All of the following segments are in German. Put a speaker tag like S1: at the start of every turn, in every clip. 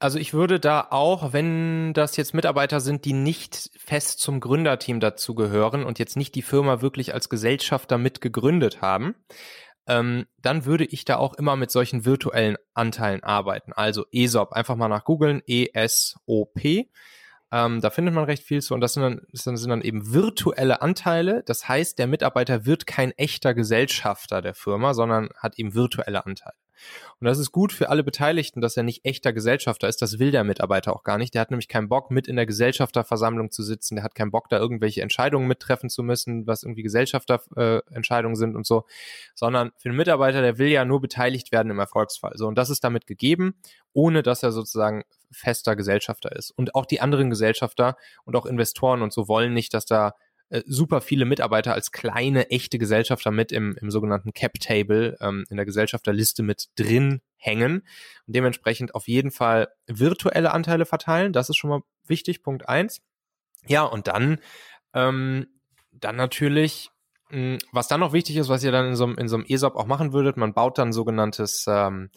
S1: Also ich würde da auch, wenn das jetzt Mitarbeiter sind, die nicht fest zum Gründerteam dazugehören und jetzt nicht die Firma wirklich als Gesellschafter mit gegründet haben, ähm, dann würde ich da auch immer mit solchen virtuellen Anteilen arbeiten. Also ESOP, einfach mal nach googeln, E-S-O-P. Ähm, da findet man recht viel zu und das sind, dann, das sind dann eben virtuelle Anteile. Das heißt, der Mitarbeiter wird kein echter Gesellschafter der Firma, sondern hat eben virtuelle Anteile. Und das ist gut für alle Beteiligten, dass er nicht echter Gesellschafter ist. Das will der Mitarbeiter auch gar nicht. Der hat nämlich keinen Bock, mit in der Gesellschafterversammlung zu sitzen. Der hat keinen Bock, da irgendwelche Entscheidungen mittreffen zu müssen, was irgendwie Gesellschafterentscheidungen äh, sind und so. Sondern für den Mitarbeiter, der will ja nur beteiligt werden im Erfolgsfall. So, und das ist damit gegeben, ohne dass er sozusagen fester Gesellschafter ist. Und auch die anderen Gesellschafter und auch Investoren und so wollen nicht, dass da äh, super viele Mitarbeiter als kleine, echte Gesellschafter mit im, im sogenannten Cap-Table, ähm, in der Gesellschafterliste mit drin hängen und dementsprechend auf jeden Fall virtuelle Anteile verteilen. Das ist schon mal wichtig, Punkt eins. Ja, und dann, ähm, dann natürlich, hm, was dann noch wichtig ist, was ihr dann in so, in so einem ESOP auch machen würdet, man baut dann sogenanntes, ähm,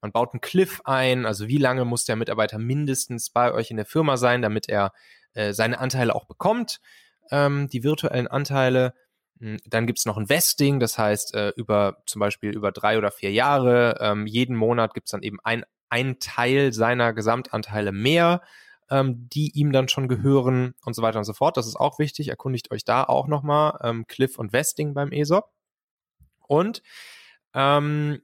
S1: man baut einen Cliff ein, also wie lange muss der Mitarbeiter mindestens bei euch in der Firma sein, damit er äh, seine Anteile auch bekommt ähm, die virtuellen Anteile. Hm, dann gibt's noch ein Vesting, das heißt äh, über zum Beispiel über drei oder vier Jahre. Ähm, jeden Monat gibt's dann eben ein, ein Teil seiner Gesamtanteile mehr, ähm, die ihm dann schon gehören und so weiter und so fort. Das ist auch wichtig. Erkundigt euch da auch nochmal ähm, Cliff und Vesting beim ESOP. Und ähm,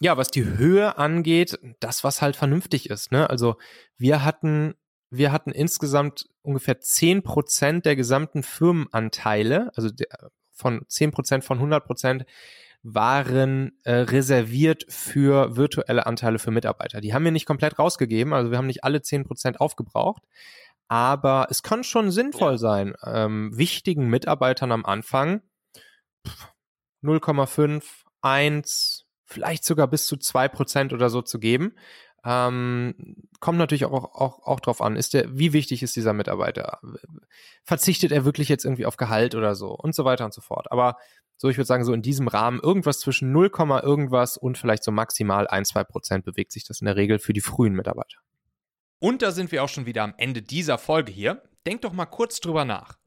S1: ja, was die Höhe angeht, das, was halt vernünftig ist. Ne? Also wir hatten wir hatten insgesamt ungefähr zehn Prozent der gesamten Firmenanteile, also der, von zehn Prozent von 100 Prozent waren äh, reserviert für virtuelle Anteile für Mitarbeiter. Die haben wir nicht komplett rausgegeben, also wir haben nicht alle zehn Prozent aufgebraucht, aber es kann schon sinnvoll sein, ähm, wichtigen Mitarbeitern am Anfang 0,5, 1, vielleicht sogar bis zu zwei Prozent oder so zu geben, ähm, kommt natürlich auch, auch, auch drauf an, ist der, wie wichtig ist dieser Mitarbeiter? Verzichtet er wirklich jetzt irgendwie auf Gehalt oder so und so weiter und so fort. Aber so, ich würde sagen, so in diesem Rahmen irgendwas zwischen 0, irgendwas und vielleicht so maximal 1, 2 Prozent bewegt sich das in der Regel für die frühen Mitarbeiter.
S2: Und da sind wir auch schon wieder am Ende dieser Folge hier. Denkt doch mal kurz drüber nach.